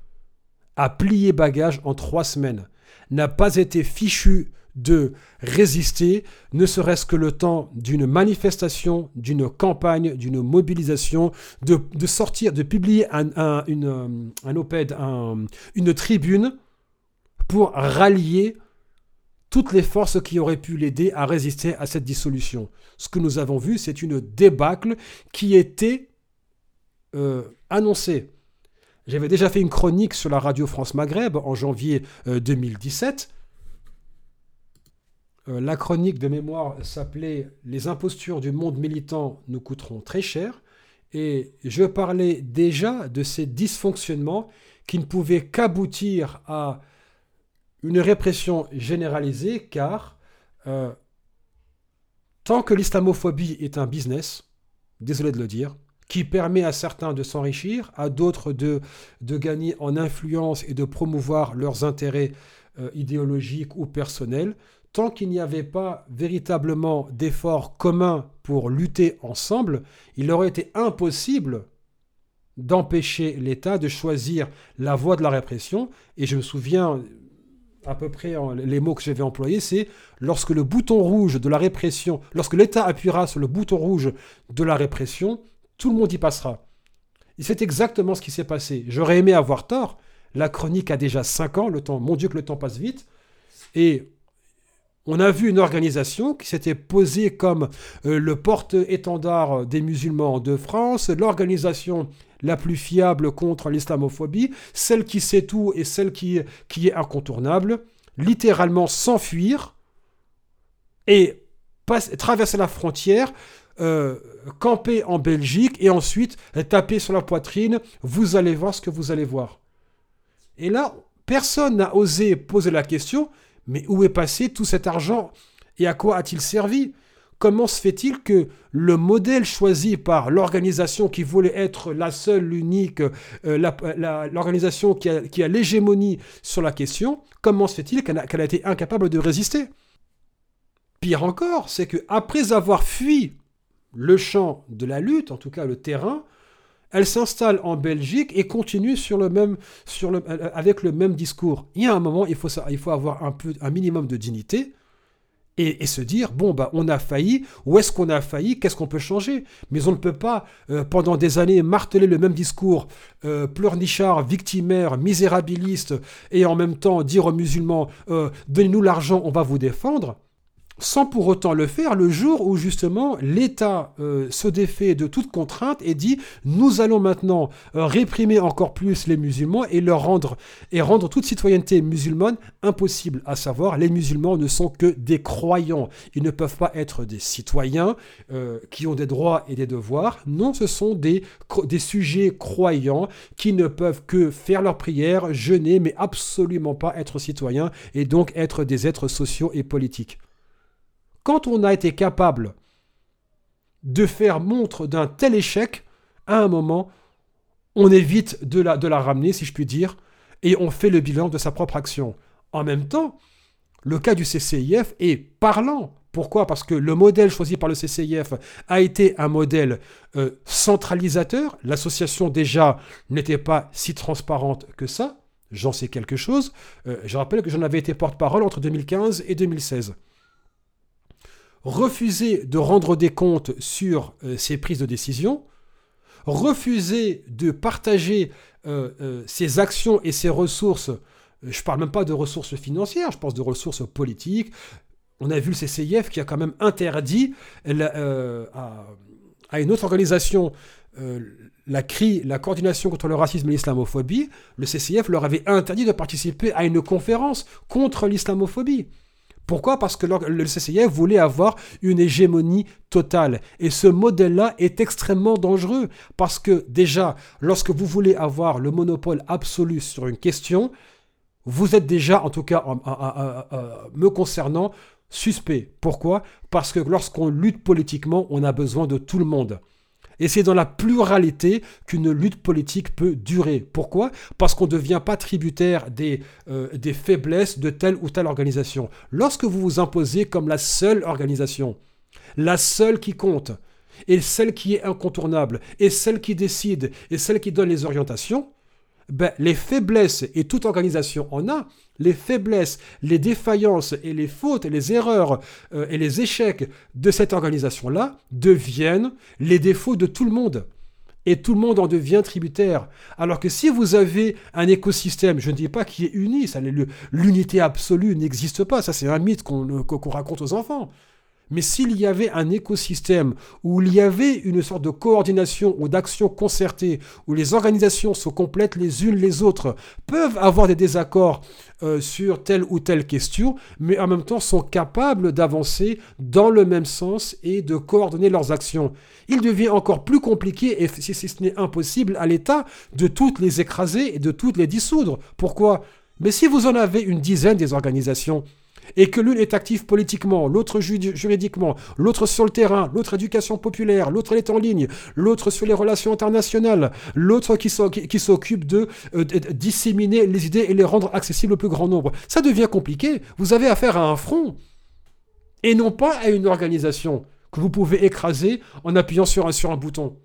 a plié bagage en trois semaines, n'a pas été fichu de résister, ne serait-ce que le temps d'une manifestation, d'une campagne, d'une mobilisation, de, sortir, de publier un, une, un opède, une tribune pour rallier toutes les forces qui auraient pu l'aider à résister à cette dissolution. Ce que nous avons vu, c'est une débâcle qui était euh, annoncée. J'avais déjà fait une chronique sur la radio France Maghreb en janvier 2017. Euh, la chronique de mémoire s'appelait Les impostures du monde militant nous coûteront très cher. Et je parlais déjà de ces dysfonctionnements qui ne pouvaient qu'aboutir à une répression généralisée, car euh, tant que l'islamophobie est un business, désolé de le dire, qui permet à certains de s'enrichir, à d'autres de, de gagner en influence et de promouvoir leurs intérêts euh, idéologiques ou personnels, tant qu'il n'y avait pas véritablement d'efforts communs pour lutter ensemble, il aurait été impossible d'empêcher l'État de choisir la voie de la répression. Et je me souviens à peu près les mots que j'avais employés, c'est lorsque le bouton rouge de la répression, lorsque l'État appuiera sur le bouton rouge de la répression, tout le monde y passera. Et c'est exactement ce qui s'est passé. J'aurais aimé avoir tort. La chronique a déjà 5 ans, le temps, mon Dieu que le temps passe vite. Et on a vu une organisation qui s'était posée comme euh, le porte-étendard des musulmans de France, l'organisation la plus fiable contre l'islamophobie, celle qui sait tout et celle qui, est incontournable, littéralement s'enfuir et traverser la frontière euh, camper en Belgique et ensuite taper sur la poitrine, vous allez voir ce que vous allez voir. Et là, personne n'a osé poser la question, mais où est passé tout cet argent et à quoi a-t-il servi? Comment se fait-il que le modèle choisi par l'organisation qui voulait être la seule, l'unique, euh, l'organisation qui a, l'hégémonie sur la question, comment se fait-il qu'elle a, été incapable de résister? Pire encore, c'est que après avoir fui le champ de la lutte, en tout cas le terrain, elle s'installe en Belgique et continue sur le même, euh, avec le même discours. Il y a un moment, il faut, avoir un minimum de dignité et, se dire, bon, bah, on a failli, où est-ce qu'on a failli, qu'est-ce qu'on peut changer? Mais on ne peut pas, euh, pendant des années, marteler le même discours euh, pleurnichard, victimaire, misérabiliste, et en même temps dire aux musulmans, donnez-nous l'argent, on va vous défendre sans pour autant le faire le jour où justement l'État euh, se défait de toute contrainte et dit nous allons maintenant euh, réprimer encore plus les musulmans et leur rendre et rendre toute citoyenneté musulmane impossible. À savoir, les musulmans ne sont que des croyants. Ils ne peuvent pas être des citoyens euh, qui ont des droits et des devoirs. Non, ce sont des, des sujets croyants qui ne peuvent que faire leur prière, jeûner, mais absolument pas être citoyens et donc être des êtres sociaux et politiques. Quand on a été capable de faire montre d'un tel échec, à un moment, on évite de la, ramener, si je puis dire, et on fait le bilan de sa propre action. En même temps, le cas du CCIF est parlant. Pourquoi? Parce que le modèle choisi par le CCIF a été un modèle euh, centralisateur. L'association déjà n'était pas si transparente que ça. J'en sais quelque chose. Euh, je rappelle que j'en avais été porte-parole entre 2015 et 2016 refuser de rendre des comptes sur euh, ses prises de décision, refuser de partager euh, euh, ses actions et ses ressources, je ne parle même pas de ressources financières, je pense de ressources politiques. On a vu le CCIF qui a quand même interdit à, une autre organisation la CRI, la coordination contre le racisme et l'islamophobie, le CCIF leur avait interdit de participer à une conférence contre l'islamophobie. Pourquoi? Parce que le CCIF voulait avoir une hégémonie totale. Et ce modèle-là est extrêmement dangereux. Parce que déjà, lorsque vous voulez avoir le monopole absolu sur une question, vous êtes déjà, en tout cas me concernant, suspect. Pourquoi? Parce que lorsqu'on lutte politiquement, on a besoin de tout le monde. Et c'est dans la pluralité qu'une lutte politique peut durer. Pourquoi? Parce qu'on ne devient pas tributaire des, euh, des faiblesses de telle ou telle organisation. Lorsque vous vous imposez comme la seule organisation, la seule qui compte, et celle qui est incontournable, et celle qui décide, et celle qui donne les orientations, ben, les faiblesses, et toute organisation en a, les faiblesses, les défaillances et les fautes et les erreurs euh, et les échecs de cette organisation-là deviennent les défauts de tout le monde. et tout le monde en devient tributaire. Alors que si vous avez un écosystème, je ne dis pas qu'il est uni, l'unité absolue n'existe pas, ça c'est un mythe qu'on raconte aux enfants. Mais s'il y avait un écosystème où il y avait une sorte de coordination ou d'action concertée, où les organisations se complètent les unes les autres, peuvent avoir des désaccords euh, sur telle ou telle question, mais en même temps sont capables d'avancer dans le même sens et de coordonner leurs actions. Il devient encore plus compliqué, et si ce n'est impossible, à l'État de toutes les écraser et de toutes les dissoudre. Pourquoi? Mais si vous en avez une dizaine des organisations, et que l'une est active politiquement, l'autre juridiquement, l'autre sur le terrain, l'autre éducation populaire, l'autre est en ligne, l'autre sur les relations internationales, l'autre qui, s'occupe de, euh, disséminer les idées et les rendre accessibles au plus grand nombre. Ça devient compliqué. Vous avez affaire à un front et non pas à une organisation que vous pouvez écraser en appuyant sur un bouton.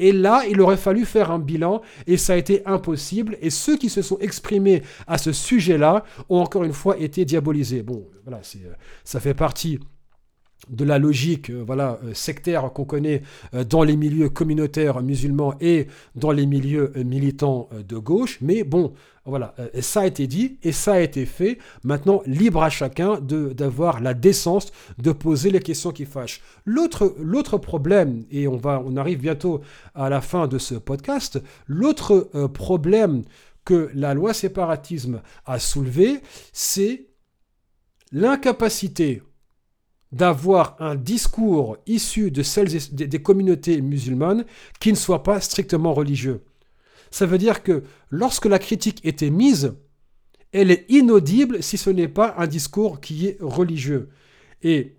Et là, il aurait fallu faire un bilan et ça a été impossible. Et ceux qui se sont exprimés à ce sujet-là ont encore une fois été diabolisés. Bon, voilà, euh, ça fait partie de la logique euh, voilà, euh, sectaire qu'on connaît dans les milieux communautaires musulmans et dans les milieux militants de gauche. Mais bon, voilà, euh, ça a été dit et ça a été fait. Maintenant, libre à chacun d'avoir la décence de poser les questions qui fâchent. L'autre problème, et on, va, on arrive bientôt à la fin de ce podcast, l'autre euh, problème que la loi séparatisme a soulevé, c'est l'incapacité d'avoir un discours issu de celles des communautés musulmanes qui ne soit pas strictement religieux. Ça veut dire que lorsque la critique était mise, elle est inaudible si ce n'est pas un discours qui est religieux. Et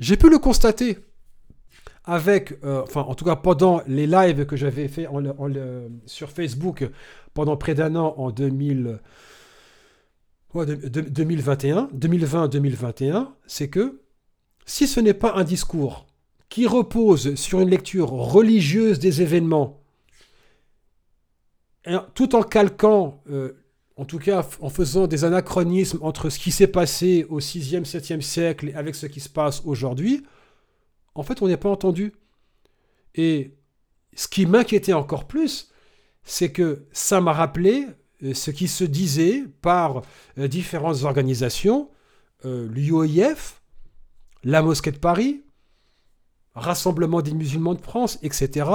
j'ai pu le constater avec, euh, enfin en tout cas pendant les lives que j'avais fait sur Facebook pendant près d'un an en 2000, 2021, 2020-2021, c'est que si ce n'est pas un discours qui repose sur une lecture religieuse des événements, tout en calquant, euh, en tout cas en faisant des anachronismes entre ce qui s'est passé au 6e, 7e siècle avec ce qui se passe aujourd'hui, en fait, on n'est pas entendu. Et ce qui m'inquiétait encore plus, c'est que ça m'a rappelé ce qui se disait par euh, différentes organisations, l'UOIF, la Mosquée de Paris, Rassemblement des musulmans de France, etc.,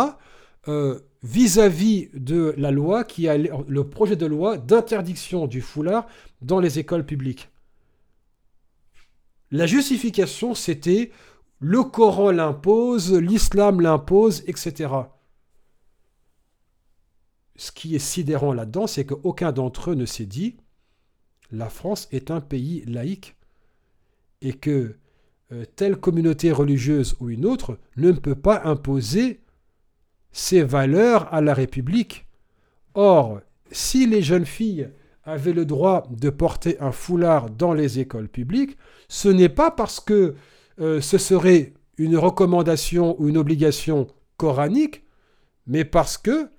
vis-à-vis de la loi qui a le projet de loi d'interdiction du foulard dans les écoles publiques. La justification, c'était le Coran l'impose, l'islam l'impose, etc. Ce qui est sidérant là-dedans, c'est qu'aucun d'entre eux ne s'est dit la France est un pays laïque et que euh, telle communauté religieuse ou une autre ne peut pas imposer ses valeurs à la République. Or, si les jeunes filles avaient le droit de porter un foulard dans les écoles publiques, ce n'est pas parce que euh, ce serait une recommandation ou une obligation coranique, mais parce que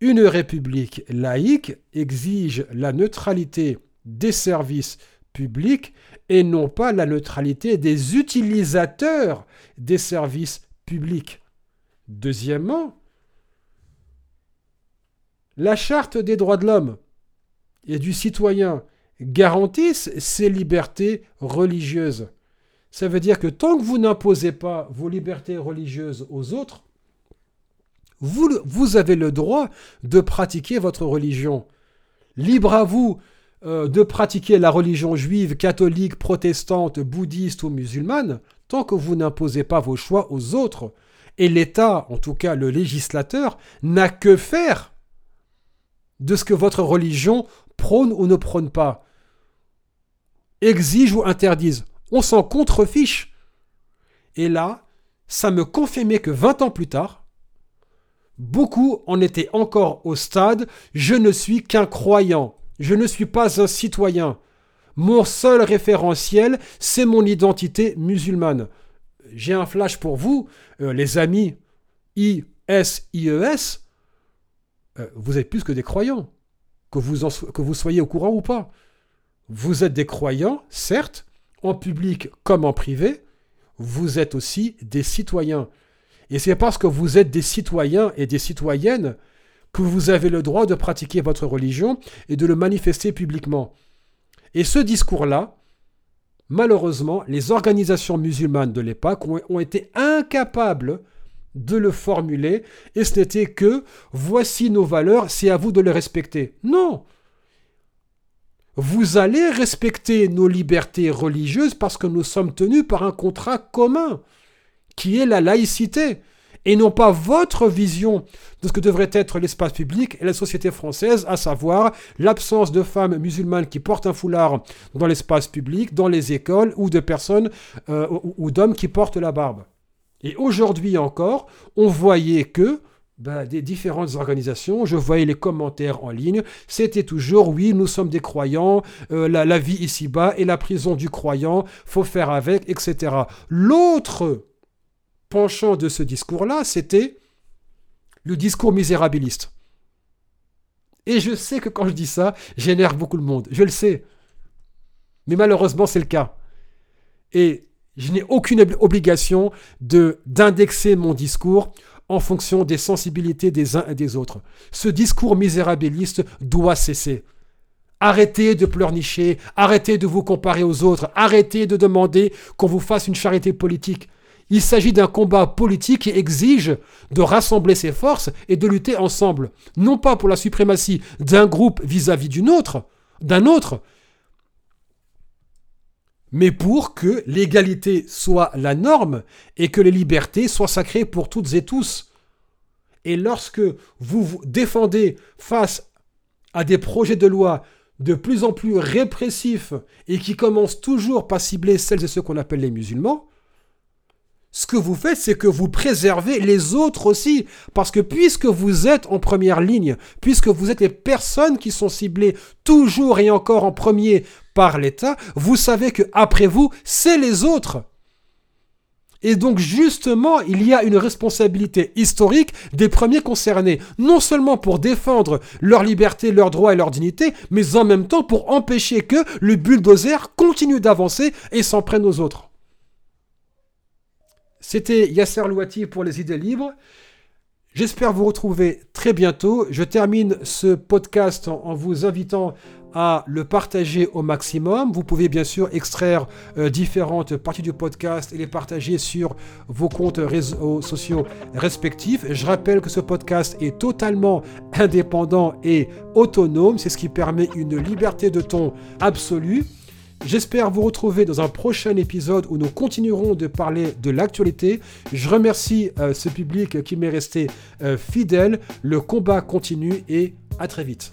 une république laïque exige la neutralité des services publics et non pas la neutralité des utilisateurs des services publics. Deuxièmement, la charte des droits de l'homme et du citoyen garantissent ces libertés religieuses. Ça veut dire que tant que vous n'imposez pas vos libertés religieuses aux autres, vous, avez le droit de pratiquer votre religion. Libre à vous euh, de pratiquer la religion juive, catholique, protestante, bouddhiste ou musulmane, tant que vous n'imposez pas vos choix aux autres. Et l'État, en tout cas le législateur, n'a que faire de ce que votre religion prône ou ne prône pas, exige ou interdise. On s'en contrefiche. Et là, ça me confirmait que 20 ans plus tard, beaucoup en étaient encore au stade je ne suis qu'un croyant, je ne suis pas un citoyen. Mon seul référentiel, c'est mon identité musulmane. J'ai un flash pour vous, euh, les amis I-S-I-E-S. Euh, vous êtes plus que des croyants, que vous soyez au courant ou pas. Vous êtes des croyants, certes, en public comme en privé, vous êtes aussi des citoyens. Et c'est parce que vous êtes des citoyens et des citoyennes que vous avez le droit de pratiquer votre religion et de le manifester publiquement. Et ce discours-là, malheureusement, les organisations musulmanes de l'époque ont, été incapables de le formuler, et ce n'était que voici nos valeurs, c'est à vous de les respecter. Non Vous allez respecter nos libertés religieuses parce que nous sommes tenus par un contrat commun, qui est la laïcité et non pas votre vision de ce que devrait être l'espace public et la société française, à savoir l'absence de femmes musulmanes qui portent un foulard dans l'espace public, dans les écoles, ou de personnes euh, ou, d'hommes qui portent la barbe. Et aujourd'hui encore, on voyait que ben, des différentes organisations, je voyais les commentaires en ligne, c'était toujours oui, nous sommes des croyants, euh, la, la vie ici-bas et la prison du croyant, faut faire avec, etc. L'autre penchant de ce discours-là, c'était le discours misérabiliste. Et je sais que quand je dis ça, j'énerve beaucoup le monde. Je le sais. Mais malheureusement, c'est le cas. Et je n'ai aucune obligation de d'indexer mon discours en fonction des sensibilités des uns et des autres. Ce discours misérabiliste doit cesser. Arrêtez de pleurnicher, arrêtez de vous comparer aux autres, arrêtez de demander qu'on vous fasse une charité politique. Il s'agit d'un combat politique qui exige de rassembler ses forces et de lutter ensemble, non pas pour la suprématie d'un groupe vis-à-vis d'un autre, mais pour que l'égalité soit la norme et que les libertés soient sacrées pour toutes et tous. Et lorsque vous vous défendez face à des projets de loi de plus en plus répressifs et qui commencent toujours par cibler celles et ceux qu'on appelle les musulmans, ce que vous faites, c'est que vous préservez les autres aussi. Parce que puisque vous êtes en première ligne, puisque vous êtes les personnes qui sont ciblées toujours et encore en premier par l'État, vous savez que après vous, c'est les autres. Et donc justement, il y a une responsabilité historique des premiers concernés, non seulement pour défendre leur liberté, leurs droits et leur dignité, mais en même temps pour empêcher que le bulldozer continue d'avancer et s'en prenne aux autres. C'était Yasser Louati pour les idées libres. J'espère vous retrouver très bientôt. Je termine ce podcast en, vous invitant à le partager au maximum. Vous pouvez bien sûr extraire euh, différentes parties du podcast et les partager sur vos comptes réseaux sociaux respectifs. Je rappelle que ce podcast est totalement indépendant et autonome. C'est ce qui permet une liberté de ton absolue. J'espère vous retrouver dans un prochain épisode où nous continuerons de parler de l'actualité. Je remercie euh, ce public qui m'est resté euh, fidèle. Le combat continue et à très vite.